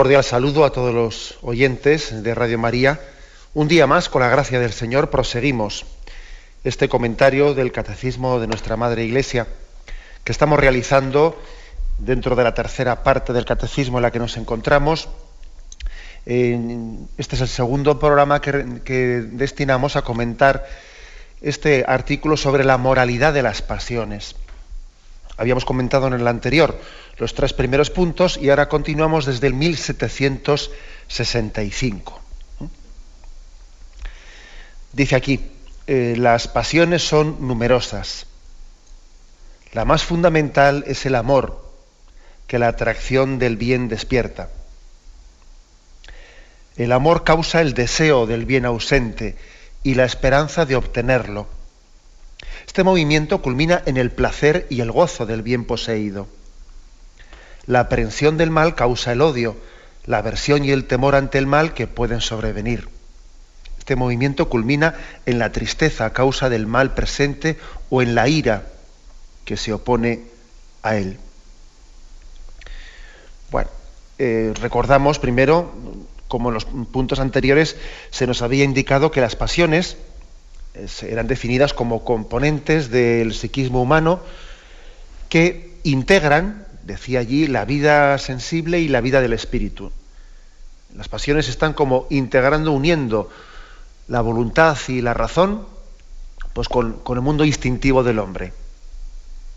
Cordial saludo a todos los oyentes de Radio María. Un día más, con la gracia del Señor, proseguimos este comentario del Catecismo de nuestra Madre Iglesia que estamos realizando dentro de la tercera parte del Catecismo en la que nos encontramos. Este es el segundo programa que, que destinamos a comentar este artículo sobre la moralidad de las pasiones. Habíamos comentado en el anterior los tres primeros puntos y ahora continuamos desde el 1765. Dice aquí, eh, las pasiones son numerosas. La más fundamental es el amor, que la atracción del bien despierta. El amor causa el deseo del bien ausente y la esperanza de obtenerlo este movimiento culmina en el placer y el gozo del bien poseído. La aprehensión del mal causa el odio, la aversión y el temor ante el mal que pueden sobrevenir. Este movimiento culmina en la tristeza a causa del mal presente o en la ira que se opone a él. Bueno, eh, recordamos primero, como en los puntos anteriores, se nos había indicado que las pasiones, eran definidas como componentes del psiquismo humano que integran, decía allí, la vida sensible y la vida del espíritu. Las pasiones están como integrando, uniendo la voluntad y la razón pues con, el mundo instintivo del hombre.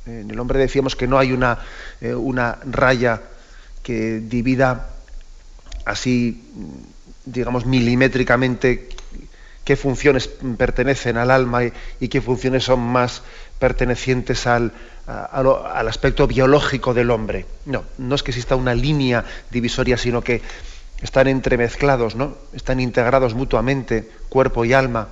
En el hombre decíamos que no hay una, eh, una raya que divida así, digamos, milimétricamente qué funciones pertenecen al alma y, qué funciones son más pertenecientes al, al, aspecto biológico del hombre. No, no es que exista una línea divisoria, sino que están entremezclados, ¿no? están integrados mutuamente, cuerpo y alma.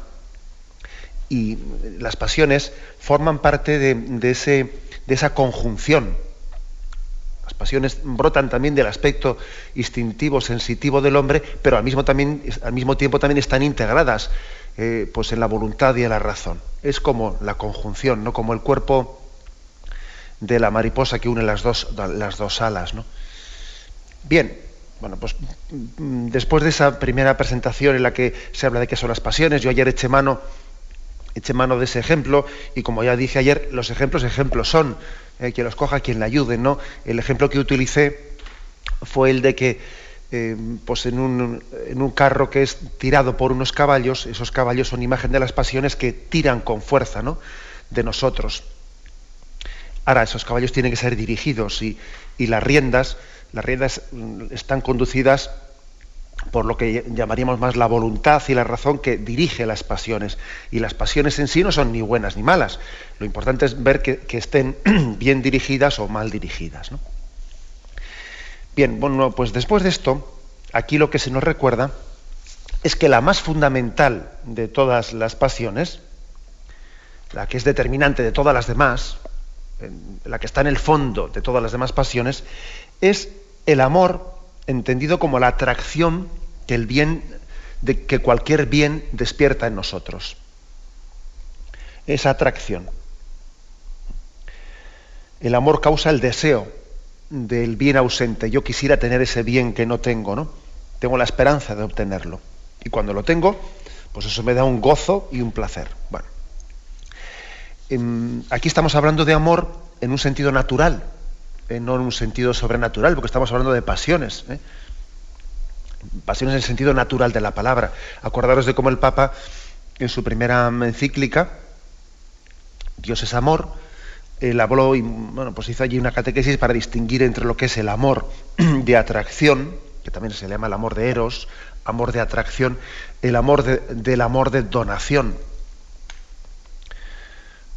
Y las pasiones forman parte de, ese, de esa conjunción las pasiones brotan también del aspecto instintivo, sensitivo del hombre, pero al mismo, tiempo también están integradas eh, pues en la voluntad y en la razón. Es como la conjunción, ¿no? como el cuerpo de la mariposa que une las dos, las dos alas. ¿no? Bien, bueno, pues mm, después de esa primera presentación en la que se habla de qué son las pasiones, yo ayer eché mano, eché mano de ese ejemplo y como ya dije ayer, los ejemplos ejemplos son eh, quien los coja, quien le ayude. ¿no? El ejemplo que utilicé fue el de que eh, pues en un, en, un, carro que es tirado por unos caballos, esos caballos son imagen de las pasiones que tiran con fuerza ¿no? de nosotros. Ahora, esos caballos tienen que ser dirigidos y, y las riendas, las riendas mm, están conducidas por lo que llamaríamos más la voluntad y la razón que dirige las pasiones. Y las pasiones en sí no son ni buenas ni malas. Lo importante es ver que, estén bien dirigidas o mal dirigidas. Bien, bueno, pues después de esto, aquí lo que se nos recuerda es que la más fundamental de todas las pasiones, la que es determinante de todas las demás, la que está en el fondo de todas las demás pasiones, es el amor entendido como la atracción que el bien, de que cualquier bien despierta en nosotros. Esa atracción. El amor causa el deseo del bien ausente. Yo quisiera tener ese bien que no tengo, ¿no? Tengo la esperanza de obtenerlo. Y cuando lo tengo, pues eso me da un gozo y un placer. Bueno. Em, aquí estamos hablando de amor en un sentido natural, no en un sentido sobrenatural, porque estamos hablando de pasiones. ¿eh? Pasiones en el sentido natural de la palabra. Acordaros de cómo el Papa, en su primera encíclica, Dios es amor, él habló y bueno, pues hizo allí una catequesis para distinguir entre lo que es el amor de atracción, que también se llama el amor de eros, amor de atracción, el amor del amor de donación.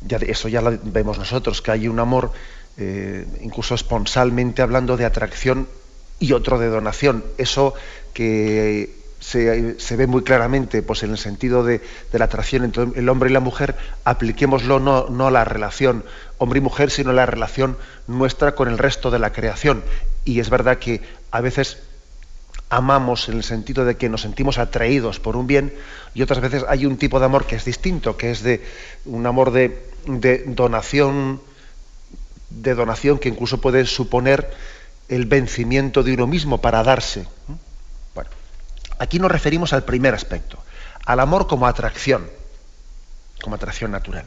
Eso ya lo vemos nosotros, que hay un amor, eh, incluso esponsalmente hablando de atracción y otro de donación. Eso que se, ve muy claramente pues, en el sentido de, la atracción entre el hombre y la mujer, apliquémoslo no, no a la relación hombre y mujer, sino a la relación nuestra con el resto de la creación. Y es verdad que a veces amamos en el sentido de que nos sentimos atraídos por un bien y otras veces hay un tipo de amor que es distinto, que es de un amor de, de donación, de donación que incluso puede suponer el vencimiento de uno mismo para darse. Bueno, aquí nos referimos al primer aspecto, al amor como atracción, como atracción natural.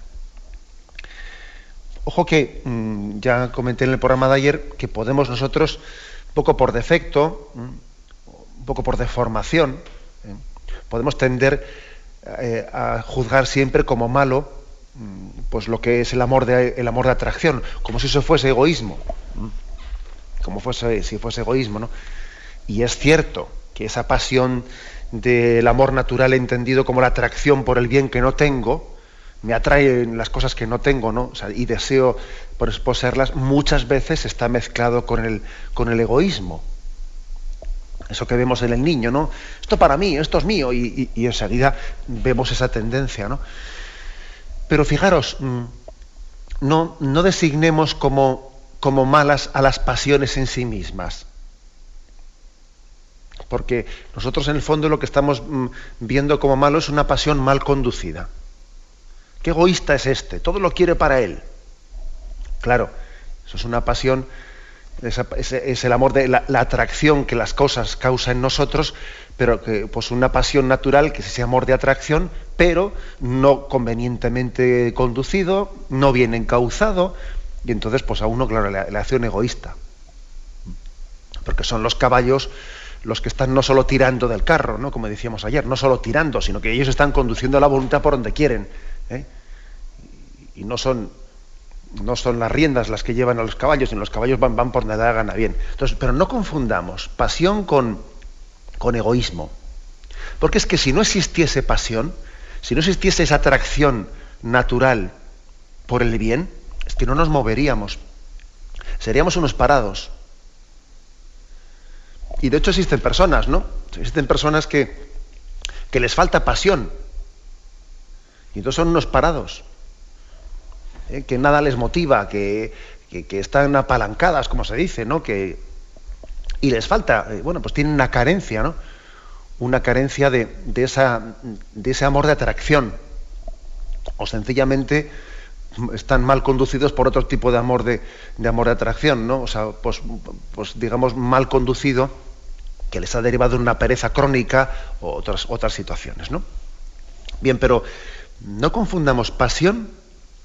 Ojo que mm, ya comenté en el programa de ayer que podemos nosotros, un poco por defecto, un poco por deformación, ¿eh? podemos tender eh, a juzgar siempre como malo mm, pues lo que es el amor de, el amor de atracción, como si eso fuese egoísmo como fuese, si fuese egoísmo, ¿no? Y es cierto que esa pasión del amor natural entendido como la atracción por el bien que no tengo, me atraen las cosas que no tengo, ¿no? y deseo poseerlas, muchas veces está mezclado con el, con el egoísmo. Eso que vemos en el niño, ¿no? Esto para mí, esto es mío, y, y enseguida vemos esa tendencia, ¿no? Pero fijaros, mm, no, no designemos como como malas a las pasiones en sí mismas. Porque nosotros en el fondo lo que estamos mm, viendo como malo es una pasión mal conducida. Qué egoísta es este, todo lo quiere para él. Claro, eso es una pasión, es, el amor de la, atracción que las cosas causan en nosotros, pero que pues una pasión natural que es ese amor de atracción, pero no convenientemente conducido, no bien encauzado, y entonces, pues a uno, claro, le, hace un egoísta. Porque son los caballos los que están no solo tirando del carro, ¿no? como decíamos ayer, no solo tirando, sino que ellos están conduciendo la voluntad por donde quieren. ¿eh? Y no son, no son las riendas las que llevan a los caballos, sino los caballos van, van por donde da gana bien. Entonces, pero no confundamos pasión con, con egoísmo. Porque es que si no existiese pasión, si no existiese esa atracción natural por el bien, es que no nos moveríamos. Seríamos unos parados. Y de hecho existen personas, ¿no? Existen personas que, que les falta pasión. Y entonces son unos parados. ¿Eh? Que nada les motiva, que, que, están apalancadas, como se dice, ¿no? Que, y les falta, eh, bueno, pues tienen una carencia, ¿no? Una carencia de, de, esa, de ese amor de atracción. O sencillamente están mal conducidos por otro tipo de amor de, amor de atracción, ¿no? O sea, pues, pues, digamos mal conducido que les ha derivado una pereza crónica o otras, otras situaciones, ¿no? Bien, pero no confundamos pasión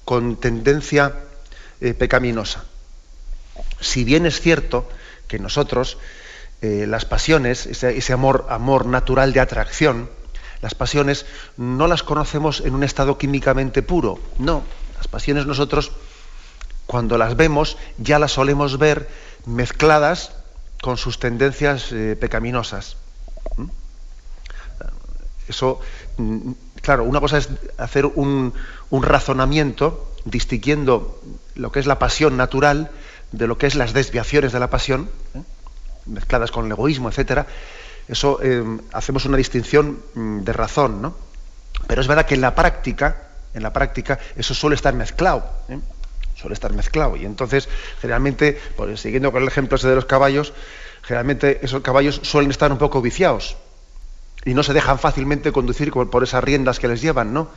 con tendencia eh, pecaminosa. Si bien es cierto que nosotros eh, las pasiones, ese, amor natural de atracción, las pasiones no las conocemos en un estado químicamente puro, no, las pasiones nosotros, cuando las vemos, ya las solemos ver mezcladas con sus tendencias eh, pecaminosas. ¿Mm? Eso, mm, claro, una cosa es hacer un, razonamiento distinguiendo lo que es la pasión natural de lo que es las desviaciones de la pasión, ¿eh? mezcladas con el egoísmo, etcétera. Eso eh, hacemos una distinción mm, de razón, ¿no? Pero es verdad que en la práctica en la práctica, eso suele estar mezclado. ¿eh? Suele estar mezclado. Y entonces, generalmente, pues, siguiendo con el ejemplo ese de los caballos, generalmente esos caballos suelen estar un poco viciados. Y no se dejan fácilmente conducir por esas riendas que les llevan, ¿no?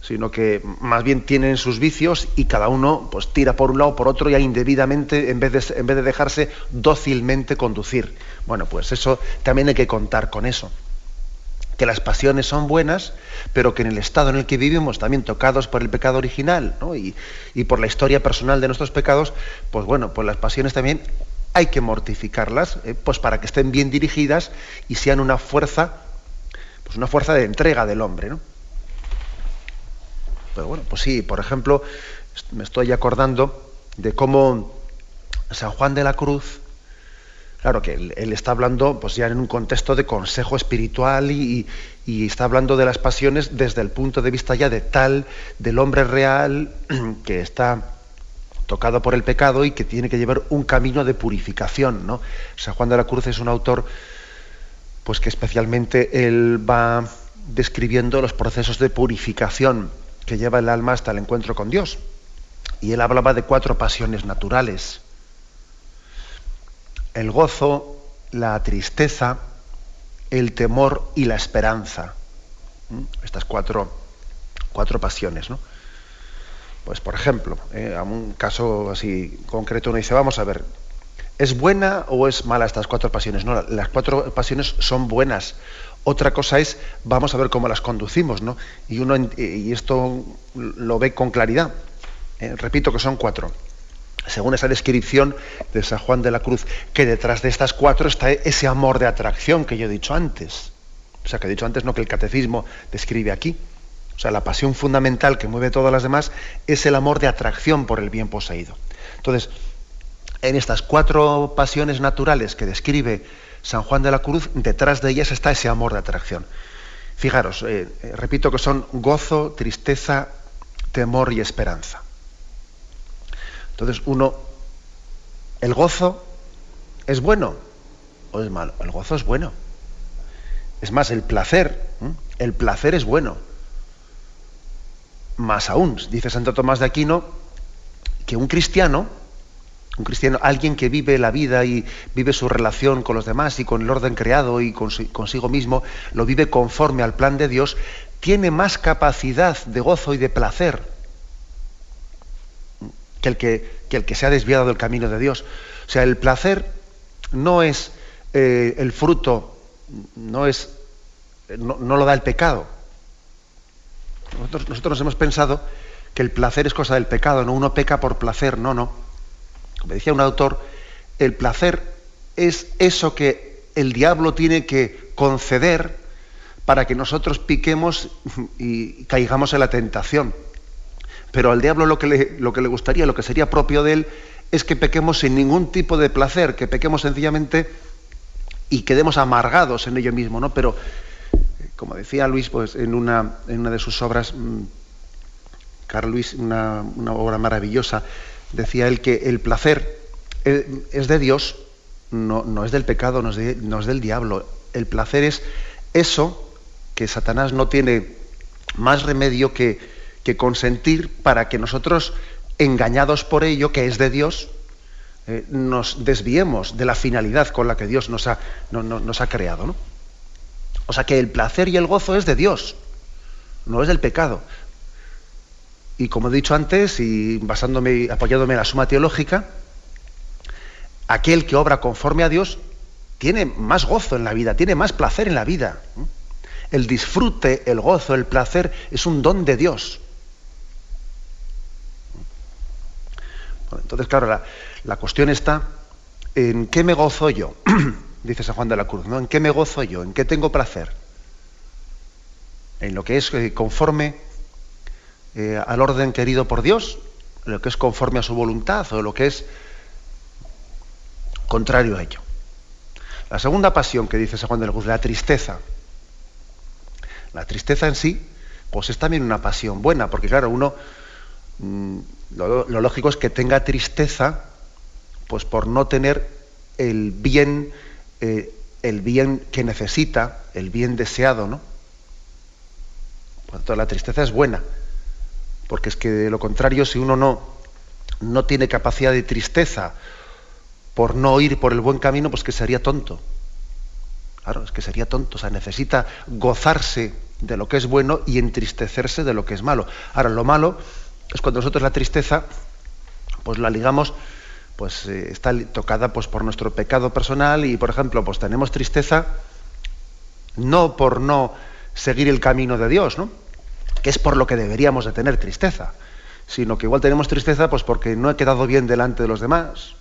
Sino que más bien tienen sus vicios y cada uno pues tira por un lado por otro ya indebidamente en vez de, en vez de dejarse dócilmente conducir. Bueno, pues eso también hay que contar con eso que las pasiones son buenas, pero que en el estado en el que vivimos, también tocados por el pecado original y, por la historia personal de nuestros pecados, pues bueno, pues las pasiones también hay que mortificarlas, eh, pues para que estén bien dirigidas y sean una fuerza, pues una fuerza de entrega del hombre, ¿no? Pero bueno, pues sí, por ejemplo, me estoy acordando de cómo San Juan de la Cruz, Claro que él, está hablando pues ya en un contexto de consejo espiritual y, está hablando de las pasiones desde el punto de vista ya de tal, del hombre real que está tocado por el pecado y que tiene que llevar un camino de purificación. ¿no? San Juan de la Cruz es un autor pues que especialmente él va describiendo los procesos de purificación que lleva el alma hasta el encuentro con Dios. Y él hablaba de cuatro pasiones naturales el gozo, la tristeza, el temor y la esperanza. ¿Mm? Estas cuatro, cuatro pasiones, ¿no? Pues por ejemplo, eh, a un caso así concreto uno dice, vamos a ver, ¿es buena o es mala estas cuatro pasiones? No, las cuatro pasiones son buenas. Otra cosa es, vamos a ver cómo las conducimos, ¿no? Y uno y esto lo ve con claridad. Eh, repito que son cuatro según esa descripción de San Juan de la Cruz, que detrás de estas cuatro está ese amor de atracción que yo he dicho antes. O sea, que he dicho antes, no que el catecismo describe aquí. O sea, la pasión fundamental que mueve todas las demás es el amor de atracción por el bien poseído. Entonces, en estas cuatro pasiones naturales que describe San Juan de la Cruz, detrás de ellas está ese amor de atracción. Fijaros, eh, eh, repito que son gozo, tristeza, temor y esperanza. Entonces uno, ¿el gozo es bueno o es malo? El gozo es bueno. Es más, el placer, el placer es bueno. Más aún, dice Santo Tomás de Aquino, que un cristiano, un cristiano, alguien que vive la vida y vive su relación con los demás y con el orden creado y consigo mismo, lo vive conforme al plan de Dios, tiene más capacidad de gozo y de placer que el que, el que se ha desviado del camino de Dios. O sea, el placer no es eh, el fruto, no es, no, lo da el pecado. Nosotros, hemos pensado que el placer es cosa del pecado, no uno peca por placer, no, no. Como decía un autor, el placer es eso que el diablo tiene que conceder para que nosotros piquemos y caigamos en la tentación. Pero al diablo lo que, le, lo que le gustaría, lo que sería propio de él, es que pequemos sin ningún tipo de placer, que pequemos sencillamente y quedemos amargados en ello mismo, ¿no? Pero, como decía Luis, pues en una, en una de sus obras, mm, Carl Luis, una, obra maravillosa, decía él que el placer eh, es de Dios, no, no es del pecado, no es, no es del diablo. El placer es eso que Satanás no tiene más remedio que, que consentir para que nosotros, engañados por ello, que es de Dios, eh, nos desviemos de la finalidad con la que Dios nos ha, nos ha creado. ¿no? O sea que el placer y el gozo es de Dios, no es del pecado. Y como he dicho antes, y basándome, apoyándome en la suma teológica, aquel que obra conforme a Dios tiene más gozo en la vida, tiene más placer en la vida. El disfrute, el gozo, el placer es un don de Dios. Entonces, claro, la, cuestión está en qué me gozo yo, dice San Juan de la Cruz, ¿no? ¿En qué me gozo yo? ¿En qué tengo placer? En lo que es eh, conforme eh, al orden querido por Dios, en lo que es conforme a su voluntad o lo que es contrario a ello. La segunda pasión que dice San Juan de la Cruz, la tristeza. La tristeza en sí, pues es también una pasión buena, porque claro, uno mm, lo, lógico es que tenga tristeza, pues por no tener el bien, eh, el bien que necesita, el bien deseado, ¿no? Por tanto, la tristeza es buena, porque es que de lo contrario, si uno no, no tiene capacidad de tristeza por no ir por el buen camino, pues que sería tonto. Claro, es que sería tonto, o sea, necesita gozarse de lo que es bueno y entristecerse de lo que es malo. Ahora, lo malo es cuando nosotros la tristeza, pues la ligamos, pues eh, está tocada pues, por nuestro pecado personal y, por ejemplo, pues tenemos tristeza no por no seguir el camino de Dios, ¿no? que es por lo que deberíamos de tener tristeza, sino que igual tenemos tristeza pues porque no he quedado bien delante de los demás,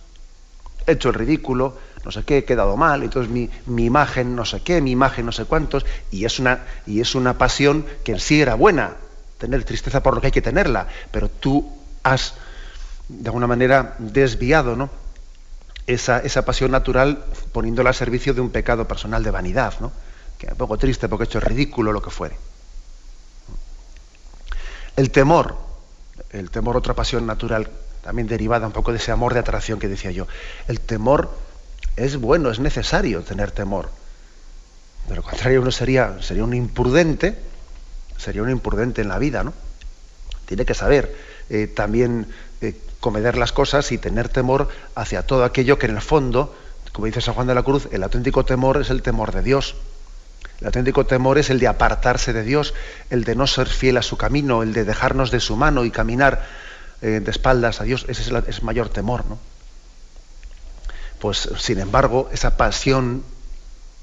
he hecho el ridículo, no sé qué, he quedado mal, entonces mi, mi, imagen no sé qué, mi imagen no sé cuántos, y es, una, y es una pasión que en sí era buena, tener tristeza por lo que hay que tenerla, pero tú has, de alguna manera, desviado ¿no? esa, esa, pasión natural poniéndola al servicio de un pecado personal de vanidad, ¿no? que es un poco triste porque he hecho ridículo lo que fuere. El temor, el temor, otra pasión natural, también derivada un poco de ese amor de atracción que decía yo. El temor es bueno, es necesario tener temor. De lo contrario, uno sería, sería un imprudente, sería un imprudente en la vida, ¿no? Tiene que saber eh, también comeder las cosas y tener temor hacia todo aquello que en el fondo, como dice San Juan de la Cruz, el auténtico temor es el temor de Dios. El auténtico temor es el de apartarse de Dios, el de no ser fiel a su camino, el de dejarnos de su mano y caminar eh, de espaldas a Dios. Ese es el mayor temor, ¿no? Pues, sin embargo, esa pasión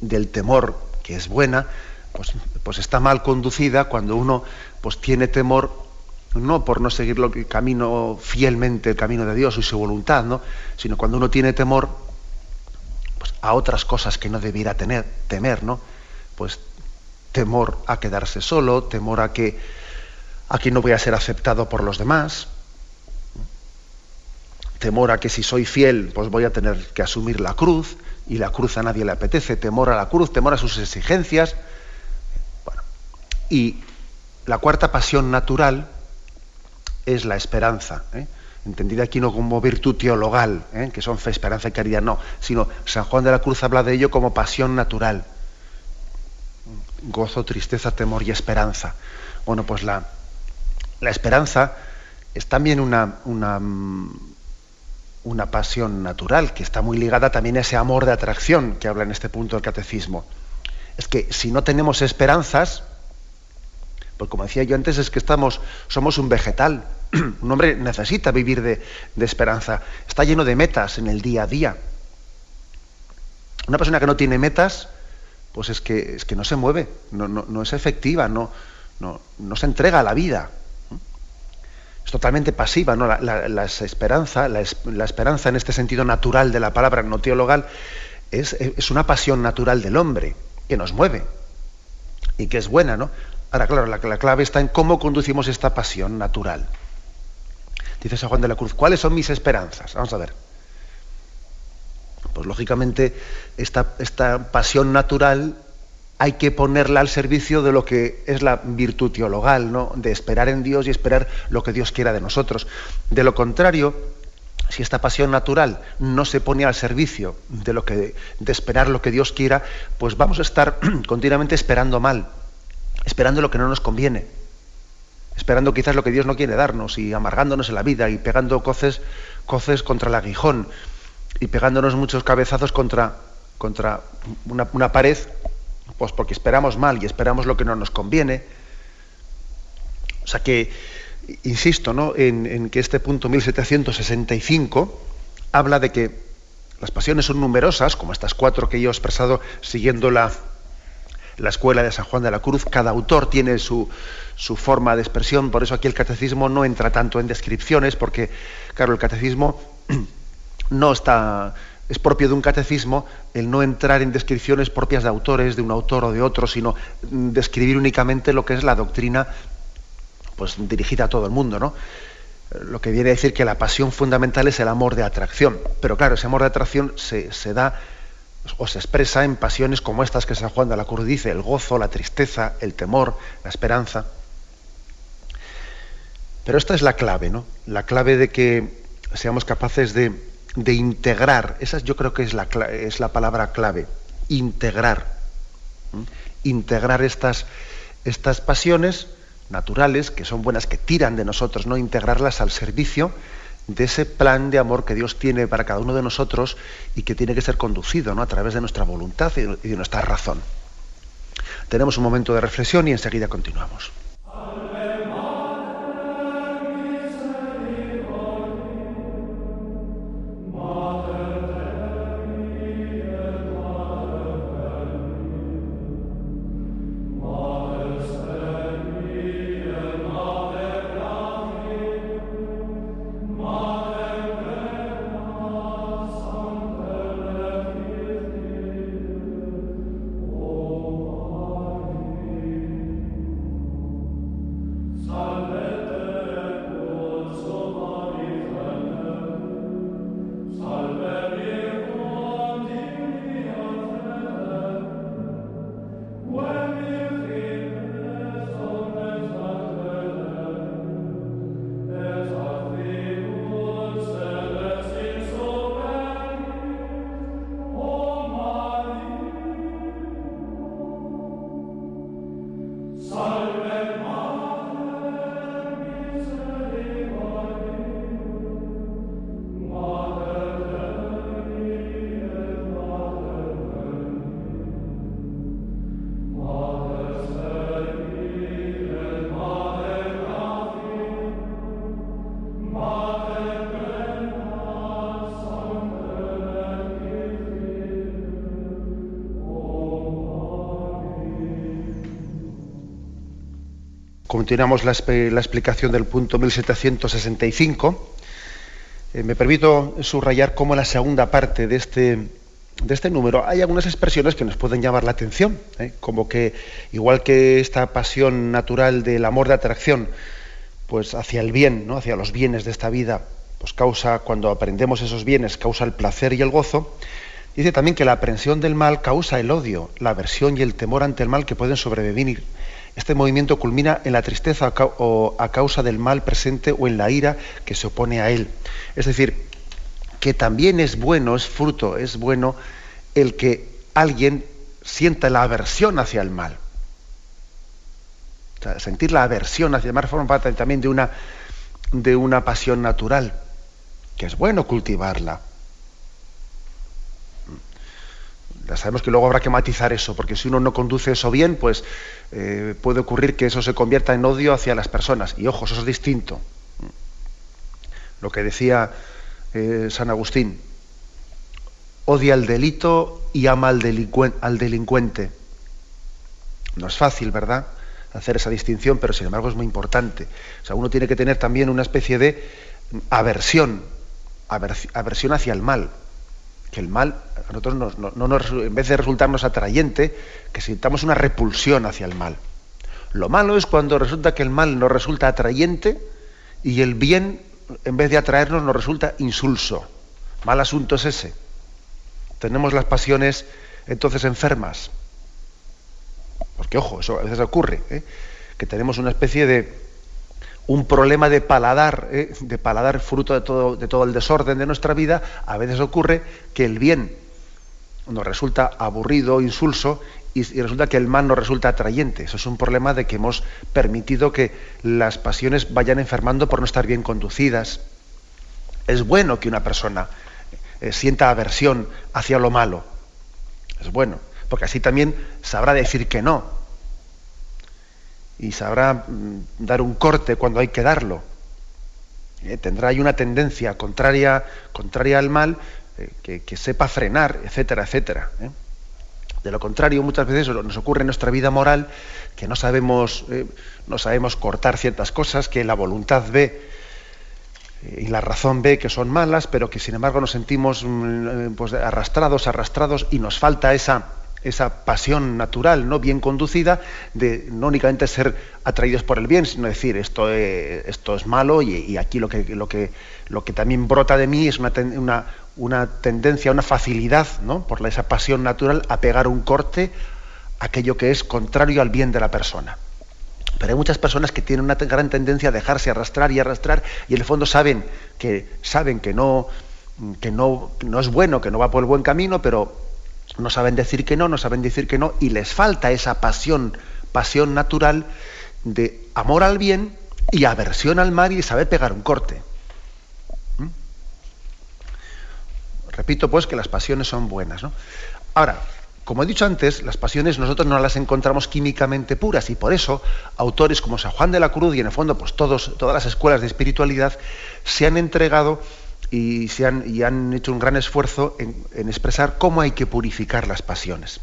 del temor, que es buena, pues, pues está mal conducida cuando uno pues, tiene temor no por no seguir el camino fielmente, el camino de Dios y su voluntad, ¿no? sino cuando uno tiene temor pues, a otras cosas que no debiera tener, temer, ¿no? Pues temor a quedarse solo, temor a que, a que no voy a ser aceptado por los demás, temor a que si soy fiel, pues voy a tener que asumir la cruz, y la cruz a nadie le apetece, temor a la cruz, temor a sus exigencias. Bueno, y la cuarta pasión natural es la esperanza, ¿eh? entendida aquí no como virtud teologal, ¿eh? que son fe, esperanza y caridad, no, sino San Juan de la Cruz habla de ello como pasión natural. Gozo, tristeza, temor y esperanza. Bueno, pues la, la esperanza es también una, una, una pasión natural que está muy ligada también a ese amor de atracción que habla en este punto del catecismo. Es que si no tenemos esperanzas, pues como decía yo antes, es que estamos, somos un vegetal. un hombre necesita vivir de, esperanza. Está lleno de metas en el día a día. Una persona que no tiene metas, pues es que, es que no se mueve, no, es efectiva, no, no, se entrega a la vida. Es totalmente pasiva, ¿no? La, esperanza, la, esperanza en este sentido natural de la palabra, no teologal, es, es una pasión natural del hombre que nos mueve y que es buena, ¿no? Ahora, claro, la, clave está en cómo conducimos esta pasión natural. Dice San Juan de la Cruz, ¿cuáles son mis esperanzas? Vamos a ver. Pues lógicamente esta, esta pasión natural hay que ponerla al servicio de lo que es la virtud teologal, ¿no? de esperar en Dios y esperar lo que Dios quiera de nosotros. De lo contrario, si esta pasión natural no se pone al servicio de lo que de esperar lo que Dios quiera, pues vamos a estar continuamente esperando mal esperando lo que no nos conviene, esperando quizás lo que Dios no quiere darnos y amargándonos en la vida y pegando coces, coces contra el aguijón y pegándonos muchos cabezazos contra, contra una, pared, pues porque esperamos mal y esperamos lo que no nos conviene. O sea que, insisto, ¿no? en, en que este punto 1765 habla de que las pasiones son numerosas, como estas cuatro que yo he expresado siguiendo la, la escuela de San Juan de la Cruz, cada autor tiene su, su, forma de expresión, por eso aquí el catecismo no entra tanto en descripciones, porque, claro, el catecismo no está, es propio de un catecismo el no entrar en descripciones propias de autores, de un autor o de otro, sino describir únicamente lo que es la doctrina pues dirigida a todo el mundo, ¿no? Lo que viene a decir que la pasión fundamental es el amor de atracción. Pero claro, ese amor de atracción se, se da o se expresa en pasiones como estas que San Juan de la Cruz dice, el gozo, la tristeza, el temor, la esperanza. Pero esta es la clave, ¿no? La clave de que seamos capaces de, integrar, esa yo creo que es la, es la palabra clave, integrar. Integrar estas, estas pasiones naturales, que son buenas, que tiran de nosotros, no integrarlas al servicio de ese plan de amor que Dios tiene para cada uno de nosotros y que tiene que ser conducido ¿no? a través de nuestra voluntad y de nuestra razón. Tenemos un momento de reflexión y enseguida continuamos. Continuamos la, explicación del punto 1765. Eh, me permito subrayar cómo en la segunda parte de este, de este número hay algunas expresiones que nos pueden llamar la atención, ¿eh? como que igual que esta pasión natural del amor de atracción, pues hacia el bien, ¿no? hacia los bienes de esta vida, pues causa, cuando aprendemos esos bienes, causa el placer y el gozo, dice también que la aprensión del mal causa el odio, la aversión y el temor ante el mal que pueden sobrevenir. Este movimiento culmina en la tristeza o a causa del mal presente o en la ira que se opone a él. Es decir, que también es bueno, es fruto, es bueno el que alguien sienta la aversión hacia el mal. sentir la aversión hacia el mal forma parte también de una, de una pasión natural, que es bueno cultivarla. Sabemos que luego habrá que matizar eso, porque si uno no conduce eso bien, pues eh, puede ocurrir que eso se convierta en odio hacia las personas. Y ojo, eso es distinto. Lo que decía eh, San Agustín, odia el delito y ama al, al delincuente. No es fácil, ¿verdad? Hacer esa distinción, pero sin embargo es muy importante. O sea, uno tiene que tener también una especie de aversión, aversión hacia el mal. Que el mal, a nosotros no, en vez de resultarnos atrayente, que sintamos una repulsión hacia el mal. Lo malo es cuando resulta que el mal nos resulta atrayente y el bien en vez de atraernos, nos resulta insulso. Mal asunto es ese. Tenemos las pasiones entonces enfermas. Porque, ojo, eso a veces ocurre, ¿eh? que tenemos una especie de un problema de paladar, ¿eh? de paladar fruto de todo, el desorden de nuestra vida, a veces ocurre que el bien nos resulta aburrido, insulso, y, resulta que el mal no resulta atrayente. Eso es un problema de que hemos permitido que las pasiones vayan enfermando por no estar bien conducidas. Es bueno que una persona eh, sienta aversión hacia lo malo. Es bueno, porque así también sabrá decir que no. Y sabrá mm, dar un corte cuando hay que darlo. Eh, tendrá ahí una tendencia contraria, contraria al mal, eh, que, sepa frenar, etcétera, etcétera. De lo contrario, muchas veces nos ocurre en nuestra vida moral que no sabemos, eh, no sabemos cortar ciertas cosas, que la voluntad ve eh, y la razón ve que son malas, pero que sin embargo nos sentimos mm, eh, pues, arrastrados, arrastrados y nos falta esa, esa pasión natural, no bien conducida, de no únicamente ser atraídos por el bien, sino decir esto es, esto es malo y, aquí lo que, lo, que, lo que también brota de mí es una, una, una tendencia, una facilidad, ¿no? por esa pasión natural, a pegar un corte a aquello que es contrario al bien de la persona. Pero hay muchas personas que tienen una gran tendencia a dejarse arrastrar y arrastrar y en el fondo saben que, saben que, no, que no, no es bueno, que no va por el buen camino, pero no saben decir que no, no saben decir que no y les falta esa pasión, pasión natural de amor al bien y aversión al mal y saber pegar un corte. Repito pues que las pasiones son buenas. ¿no? Ahora, como he dicho antes, las pasiones nosotros no las encontramos químicamente puras y por eso autores como San Juan de la Cruz y en el fondo pues todos, todas las escuelas de espiritualidad se han entregado y, se han, y han hecho un gran esfuerzo en, expresar cómo hay que purificar las pasiones.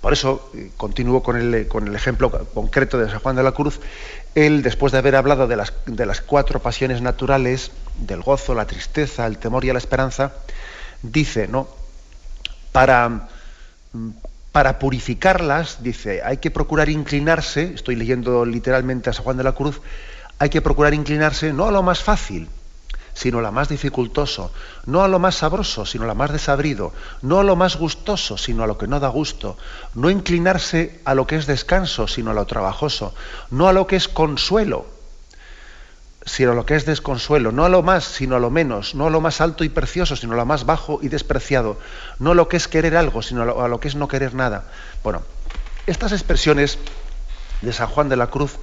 Por eso, eh, continúo con el, con el ejemplo concreto de San Juan de la Cruz, él, después de haber hablado de las, de las cuatro pasiones naturales, del gozo, la tristeza, el temor y la esperanza, dice, ¿no? Para, para purificarlas, dice, hay que procurar inclinarse, estoy leyendo literalmente a San Juan de la Cruz, hay que procurar inclinarse no a lo más fácil, sino a lo más dificultoso, no a lo más sabroso, sino a lo más desabrido, no a lo más gustoso, sino a lo que no da gusto, no inclinarse a lo que es descanso, sino a lo trabajoso, no a lo que es consuelo, sino a lo que es desconsuelo, no a lo más, sino a lo menos, no a lo más alto y precioso, sino a lo más bajo y despreciado, no a lo que es querer algo, sino a lo, que es no querer nada. Bueno, estas expresiones de San Juan de la Cruz,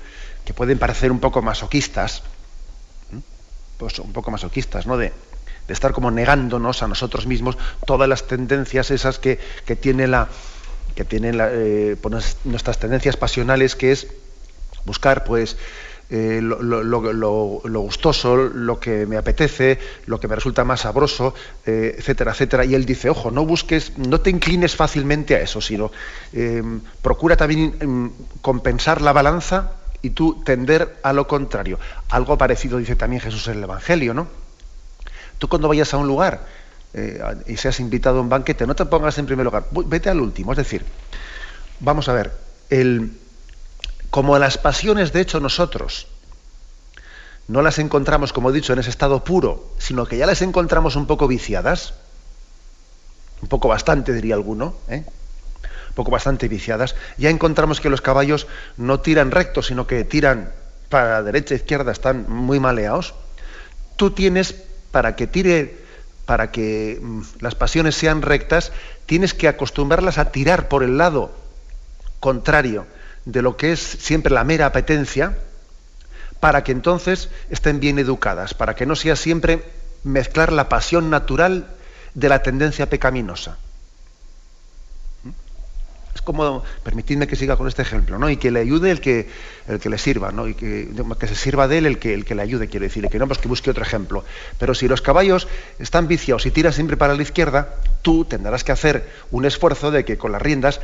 que pueden parecer un poco masoquistas, pues un poco masoquistas, ¿no? De, estar como negándonos a nosotros mismos todas las tendencias esas que, que tiene la que tienen eh, pues, nuestras tendencias pasionales, que es buscar pues eh, lo, gustoso, lo que me apetece, lo que me resulta más sabroso, eh, etcétera, etcétera. Y él dice, ojo, no busques, no te inclines fácilmente a eso, sino procura también em, compensar la balanza y tú tender a lo contrario. Algo parecido dice también Jesús en el Evangelio, ¿no? Tú cuando vayas a un lugar eh, y seas invitado a un banquete, no te pongas en primer lugar, vete al último. Es decir, vamos a ver, el, como las pasiones, de hecho, nosotros no las encontramos, como he dicho, en ese estado puro, sino que ya las encontramos un poco viciadas, un poco bastante, diría alguno, ¿eh? Poco bastante viciadas, ya encontramos que los caballos no tiran recto, sino que tiran para la derecha izquierda, están muy maleados. Tú tienes, para que tire, para que mm, las pasiones sean rectas, tienes que acostumbrarlas a tirar por el lado contrario de lo que es siempre la mera apetencia, para que entonces estén bien educadas, para que no sea siempre mezclar la pasión natural de la tendencia pecaminosa. Es como, permitidme que siga con este ejemplo, ¿no? Y que le ayude el que, el que le sirva, ¿no? Y que, se sirva de él el que, el que le ayude, quiero decir, y que no, pues que busque otro ejemplo. Pero si los caballos están viciados y tiras siempre para la izquierda, tú tendrás que hacer un esfuerzo de que con las riendas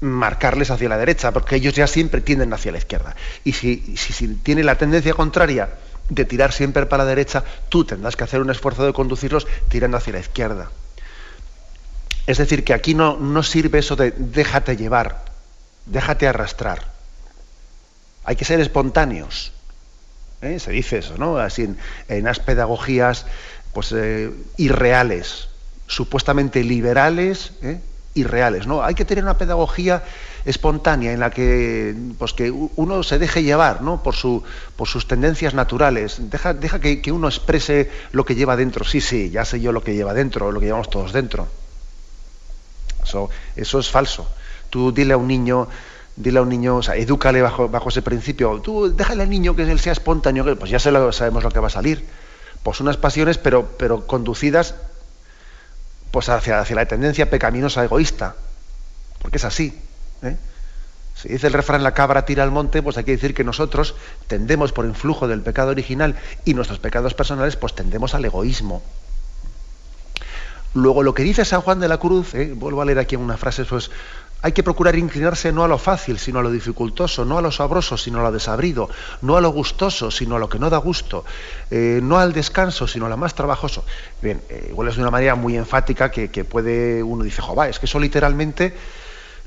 marcarles hacia la derecha, porque ellos ya siempre tienden hacia la izquierda. Y si, si, tiene la tendencia contraria de tirar siempre para la derecha, tú tendrás que hacer un esfuerzo de conducirlos tirando hacia la izquierda. Es decir, que aquí no, no sirve eso de déjate llevar, déjate arrastrar. Hay que ser espontáneos. ¿eh? Se dice eso, ¿no? Así en, en las pedagogías pues, eh, irreales, supuestamente liberales, ¿eh? irreales. ¿no? Hay que tener una pedagogía espontánea en la que, pues, que uno se deje llevar ¿no? por, su, por sus tendencias naturales. Deja, deja que, uno exprese lo que lleva dentro. Sí, sí, ya sé yo lo que lleva dentro, lo que llevamos todos dentro. Eso, eso es falso. Tú dile a un niño, dile a un niño, o sea, edúcale bajo, bajo ese principio. Tú déjale al niño que él sea espontáneo, pues ya sabemos lo que va a salir. Pues unas pasiones, pero, pero conducidas pues hacia, hacia la tendencia pecaminosa egoísta, porque es así. ¿eh? Si dice el refrán la cabra tira al monte, pues hay que decir que nosotros tendemos por influjo del pecado original y nuestros pecados personales, pues tendemos al egoísmo. Luego lo que dice San Juan de la Cruz, ¿eh? vuelvo a leer aquí una frase, pues hay que procurar inclinarse no a lo fácil, sino a lo dificultoso, no a lo sabroso, sino a lo desabrido, no a lo gustoso, sino a lo que no da gusto, eh, no al descanso, sino a lo más trabajoso. Bien, eh, igual es de una manera muy enfática que, puede uno dice, va, es que eso literalmente,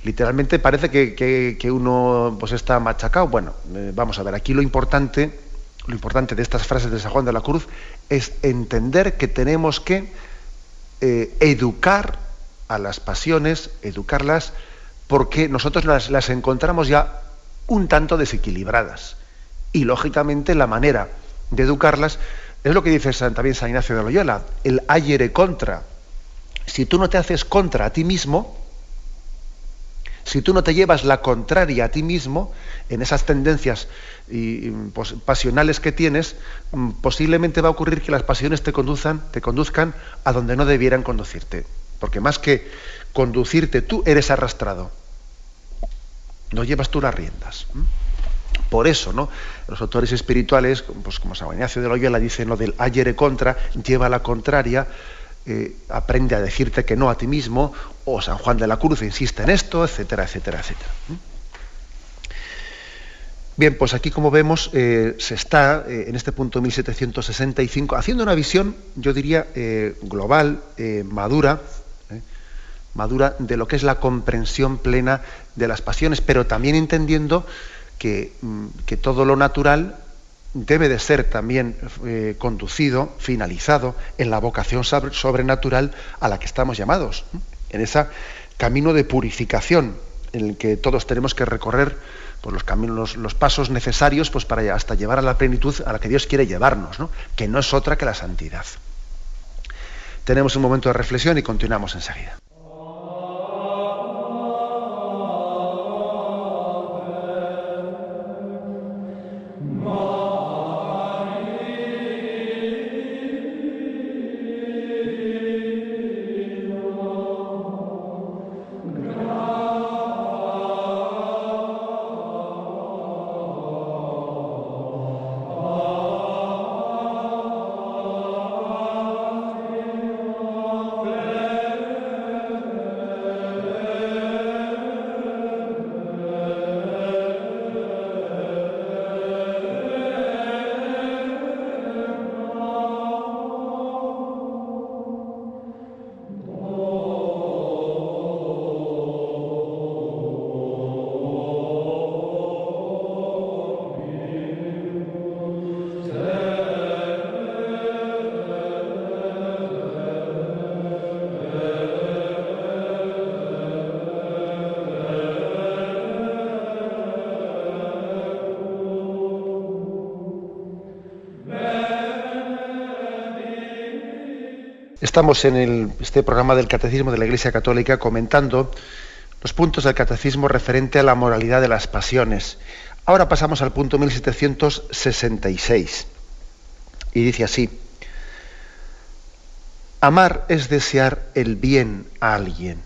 literalmente parece que, uno pues está machacado. Bueno, vamos a ver, aquí lo importante, lo importante de estas frases de San Juan de la Cruz es entender que tenemos que educar a las pasiones, educarlas porque nosotros las, encontramos ya un tanto desequilibradas. Y lógicamente la manera de educarlas es lo que dice también San Ignacio de Loyola, el ayere contra. Si tú no te haces contra a ti mismo, si tú no te llevas la contraria a ti mismo en esas tendencias y, pues, pasionales que tienes, mm, posiblemente va a ocurrir que las pasiones te conduzcan, te conduzcan a donde no debieran conducirte. Porque más que conducirte, tú eres arrastrado. No llevas tú las riendas. Por eso, ¿no? Los autores espirituales, pues como San Ignacio de Loyola dice lo del ayer contra, lleva la contraria, eh, aprende a decirte que no a ti mismo, o San Juan de la Cruz insiste en esto, etcétera, etcétera, etcétera. Bien, pues aquí como vemos eh, se está eh, en este punto 1765 haciendo una visión, yo diría, global, madura, madura de lo que es la comprensión plena de las pasiones, pero también entendiendo que, mm, todo lo natural debe de ser también eh, conducido, finalizado en la vocación sobrenatural a la que estamos llamados, en ese camino de purificación en el que todos tenemos que recorrer pues, los caminos, los, pasos necesarios pues, para hasta llevar a la plenitud a la que Dios quiere llevarnos, que no es otra que la santidad. Tenemos un momento de reflexión y continuamos enseguida. Estamos en este programa del Catecismo de la Iglesia Católica comentando los puntos del Catecismo referente a la moralidad de las pasiones. Ahora pasamos al punto 1766 y dice así, amar es desear el bien a alguien.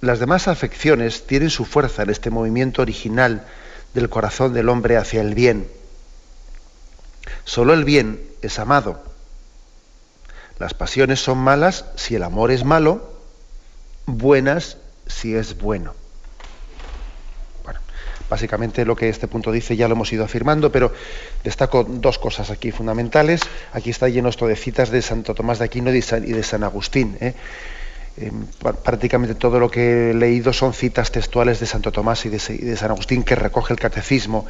Las demás afecciones tienen su fuerza en este movimiento original del corazón del hombre hacia el bien. Solo el bien es amado. Las pasiones son malas si el amor es malo, buenas si es bueno. Bueno, básicamente lo que este punto dice ya lo hemos ido afirmando, pero destaco dos cosas aquí fundamentales. Aquí está lleno esto de citas de Santo Tomás de Aquino y de San Agustín. ¿eh? Em, prácticamente todo lo que he leído son citas textuales de Santo Tomás y de, San Agustín que recoge el catecismo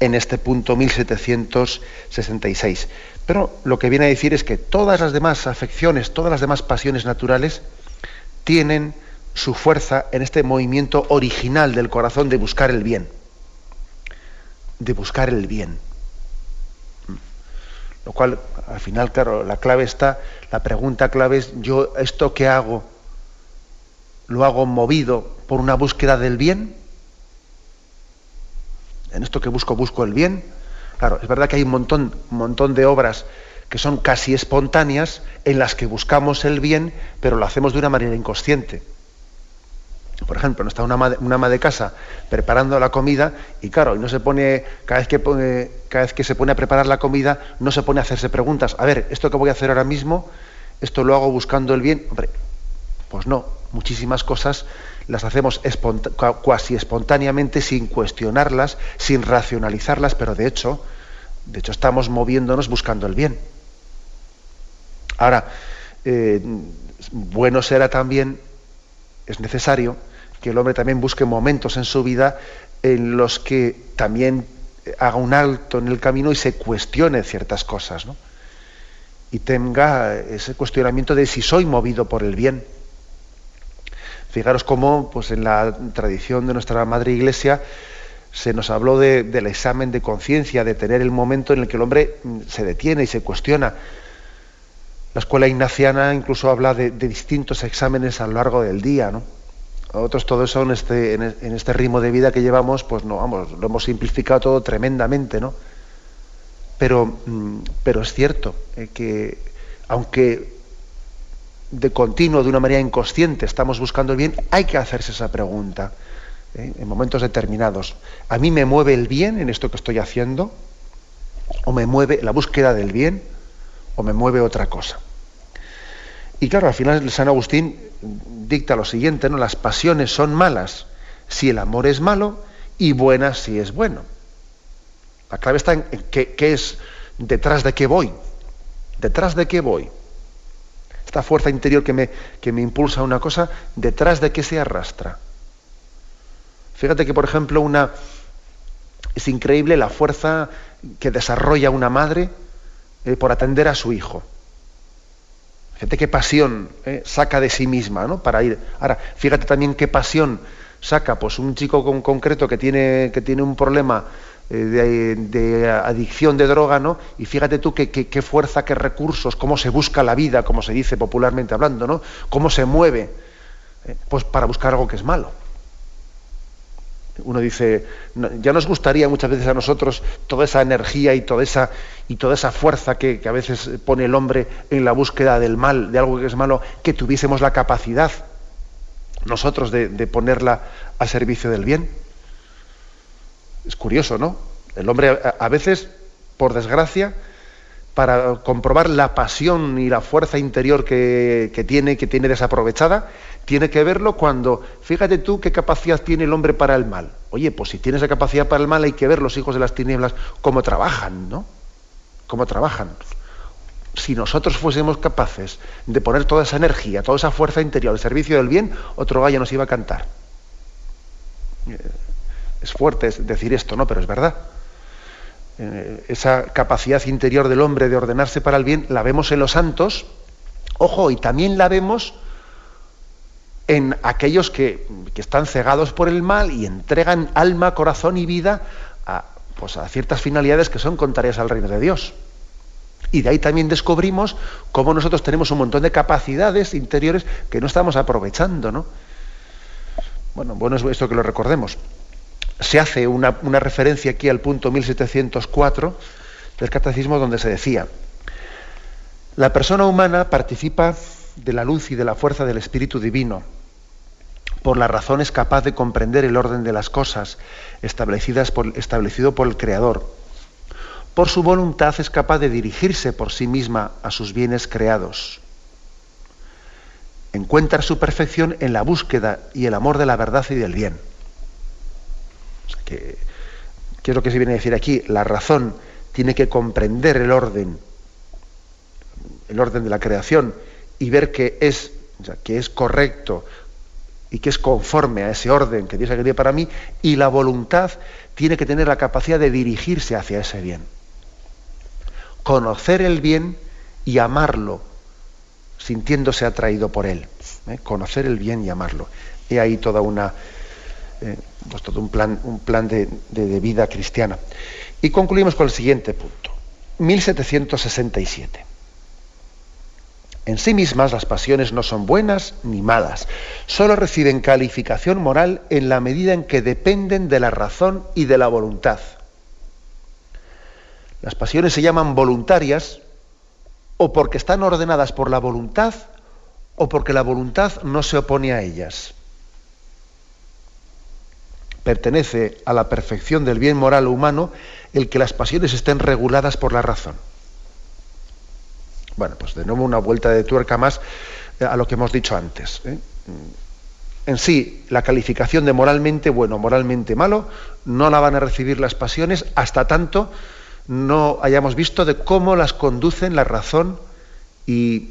en este punto 1766. Pero lo que viene a decir es que todas las demás afecciones, todas las demás pasiones naturales tienen su fuerza en este movimiento original del corazón de buscar el bien. De buscar el bien. Lo cual, al final, claro, la clave está, la pregunta clave es, yo esto que hago, lo hago movido por una búsqueda del bien. En esto que busco, busco el bien. Claro, es verdad que hay un montón, montón de obras que son casi espontáneas en las que buscamos el bien, pero lo hacemos de una manera inconsciente. Por ejemplo, no está una ama, de, casa preparando la comida y claro, no se pone cada vez que cada vez que se pone a preparar la comida, no se pone a hacerse preguntas. A ver, esto que voy a hacer ahora mismo, esto lo hago buscando el bien. Hombre, pues no, muchísimas cosas las hacemos cuasi espontáneamente, sin cuestionarlas, sin racionalizarlas, pero de hecho, de hecho estamos moviéndonos buscando el bien. Ahora, eh, bueno será también, es necesario, que el hombre también busque momentos en su vida en los que también haga un alto en el camino y se cuestione ciertas cosas, ¿no? Y tenga ese cuestionamiento de si soy movido por el bien. Fijaros cómo, pues en la tradición de nuestra madre iglesia, se nos habló del examen de conciencia, de tener el momento en el que el hombre mm, se detiene y se cuestiona. La escuela ignaciana incluso habla de, distintos exámenes a lo largo del día, ¿no? Otros todo eso en este, en este ritmo de vida que llevamos, pues no, vamos, lo hemos simplificado todo tremendamente, ¿no? Pero, mm, pero es cierto eh, que aunque de continuo, de una manera inconsciente, estamos buscando el bien, hay que hacerse esa pregunta ¿eh? en momentos determinados. ¿A mí me mueve el bien en esto que estoy haciendo? ¿O me mueve la búsqueda del bien? ¿O me mueve otra cosa? Y claro, al final San Agustín dicta lo siguiente, ¿no? Las pasiones son malas si el amor es malo y buenas si es bueno. La clave está en qué, es detrás de qué voy. Detrás de qué voy. Esta fuerza interior que me, que me impulsa a una cosa, detrás de qué se arrastra. Fíjate que, por ejemplo, una, es increíble la fuerza que desarrolla una madre eh, por atender a su hijo. Fíjate qué pasión eh, saca de sí misma, ¿no? Para ir. Ahora, fíjate también qué pasión saca, pues un chico con, concreto que tiene, que tiene un problema eh, de, adicción de droga, ¿no? Y fíjate tú qué, fuerza, qué recursos, cómo se busca la vida, como se dice popularmente hablando, ¿no? Cómo se mueve, eh, pues para buscar algo que es malo uno dice, ya nos gustaría muchas veces a nosotros toda esa energía y toda esa, y toda esa fuerza que, a veces pone el hombre en la búsqueda del mal, de algo que es malo, que tuviésemos la capacidad nosotros de, ponerla a servicio del bien. Es curioso, ¿no? El hombre a, veces, por desgracia, para comprobar la pasión y la fuerza interior que, tiene, que tiene desaprovechada, tiene que verlo cuando, fíjate tú qué capacidad tiene el hombre para el mal. Oye, pues si tiene esa capacidad para el mal hay que ver los hijos de las tinieblas cómo trabajan, ¿no? Cómo trabajan. Si nosotros fuésemos capaces de poner toda esa energía, toda esa fuerza interior al servicio del bien, otro gallo nos iba a cantar. Es fuerte decir esto, ¿no? Pero es verdad. Eh, esa capacidad interior del hombre de ordenarse para el bien la vemos en los santos, ojo, y también la vemos en aquellos que, están cegados por el mal y entregan alma, corazón y vida a, pues a ciertas finalidades que son contrarias al reino de Dios. Y de ahí también descubrimos cómo nosotros tenemos un montón de capacidades interiores que no estamos aprovechando, ¿no? Bueno, bueno es esto que lo recordemos. Se hace una, referencia aquí al punto 1704 del Catecismo donde se decía, la persona humana participa de la luz y de la fuerza del Espíritu Divino. Por la razón es capaz de comprender el orden de las cosas establecidas por, establecido por el Creador. Por su voluntad es capaz de dirigirse por sí misma a sus bienes creados. Encuentra su perfección en la búsqueda y el amor de la verdad y del bien. ¿Qué es lo que se viene a decir aquí? La razón tiene que comprender el orden, el orden de la creación y ver que es, que es correcto y que es conforme a ese orden que Dios ha querido para mí, y la voluntad tiene que tener la capacidad de dirigirse hacia ese bien. Conocer el bien y amarlo, sintiéndose atraído por él. ¿eh? Conocer el bien y amarlo. He ahí toda una, eh, pues todo un plan, un plan de vida cristiana. Y concluimos con el siguiente punto. 1767. En sí mismas las pasiones no son buenas ni malas, solo reciben calificación moral en la medida en que dependen de la razón y de la voluntad. Las pasiones se llaman voluntarias o porque están ordenadas por la voluntad o porque la voluntad no se opone a ellas. Pertenece a la perfección del bien moral humano el que las pasiones estén reguladas por la razón. Bueno, pues de nuevo una vuelta de tuerca más eh, a lo que hemos dicho antes. ¿eh? En sí, la calificación de moralmente bueno, moralmente malo, no la van a recibir las pasiones hasta tanto no hayamos visto de cómo las conducen la razón y,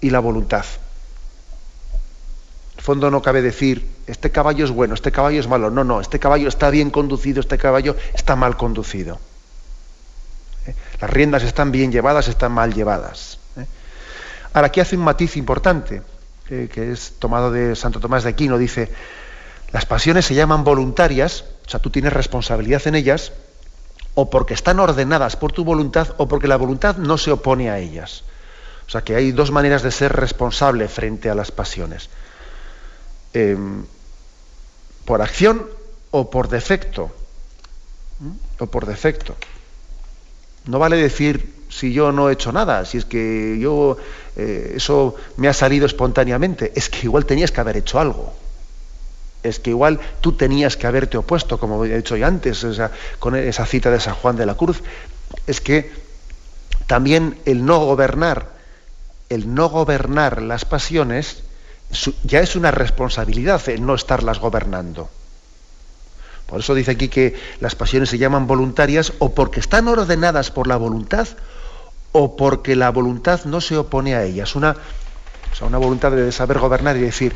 y la voluntad. Fondo no cabe decir, este caballo es bueno, este caballo es malo. No, no, este caballo está bien conducido, este caballo está mal conducido. ¿eh? Las riendas están bien llevadas, están mal llevadas. ¿eh? Ahora, aquí hace un matiz importante, eh, que es tomado de Santo Tomás de Aquino, dice, las pasiones se llaman voluntarias, o sea, tú tienes responsabilidad en ellas, o porque están ordenadas por tu voluntad, o porque la voluntad no se opone a ellas. O sea, que hay dos maneras de ser responsable frente a las pasiones. Em, por acción o por defecto. O por defecto. No vale decir si yo no he hecho nada, si es que yo eh, eso me ha salido espontáneamente. Es que igual tenías que haber hecho algo. Es que igual tú tenías que haberte opuesto, como he dicho ya antes, con esa cita de San Juan de la Cruz. Es que también el no gobernar, el no gobernar las pasiones, ya es una responsabilidad el no estarlas gobernando. Por eso dice aquí que las pasiones se llaman voluntarias o porque están ordenadas por la voluntad o porque la voluntad no se opone a ellas. Una, una voluntad de saber gobernar y decir,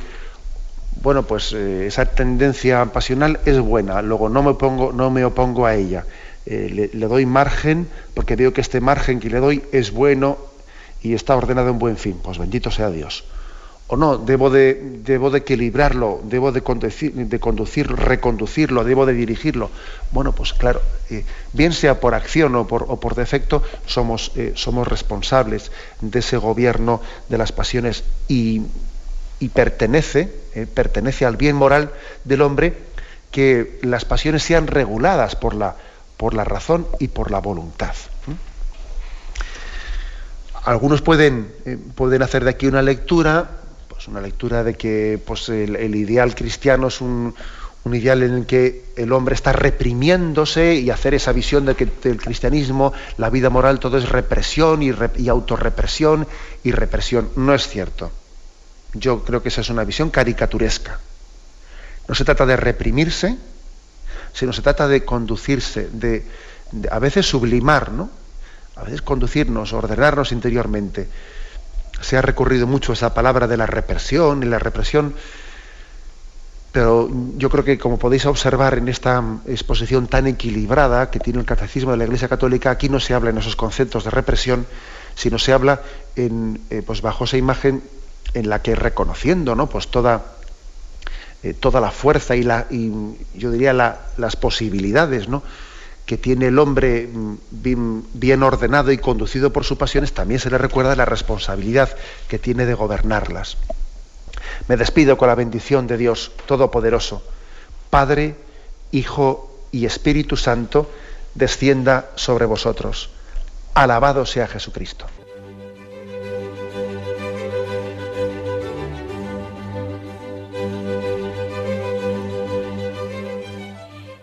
bueno, pues eh, esa tendencia pasional es buena, luego no me, pongo, no me opongo a ella. Eh, le, doy margen porque veo que este margen que le doy es bueno y está ordenado en buen fin. Pues bendito sea Dios o no, debo de, debo de equilibrarlo, debo de, conducir, reconducirlo, debo de dirigirlo. Bueno, pues claro, eh, bien sea por acción o por, o por defecto, somos, eh, somos, responsables de ese gobierno de las pasiones y, pertenece, eh, pertenece al bien moral del hombre que las pasiones sean reguladas por la, por la razón y por la voluntad. Algunos pueden, pueden hacer de aquí una lectura pues una lectura de que pues, el, ideal cristiano es un, ideal en el que el hombre está reprimiéndose y hacer esa visión de que el cristianismo, la vida moral, todo es represión y, y autorrepresión y represión. No es cierto. Yo creo que esa es una visión caricaturesca. No se trata de reprimirse, sino se trata de conducirse, de, de a veces sublimar, ¿no? A veces conducirnos, ordenarnos interiormente se ha recurrido mucho a esa palabra de la represión y la represión, pero yo creo que como podéis observar en esta exposición tan equilibrada que tiene el catecismo de la Iglesia Católica, aquí no se habla en esos conceptos de represión, sino se habla en, eh, pues bajo esa imagen en la que reconociendo ¿no? pues toda, eh, toda la fuerza y, la, y yo diría las posibilidades ¿no? Que tiene el hombre mm, bien, ordenado y conducido por sus pasiones, también se le recuerda la responsabilidad que tiene de gobernarlas. Me despido con la bendición de Dios Todopoderoso, Padre, Hijo y Espíritu Santo, descienda sobre vosotros. Alabado sea Jesucristo.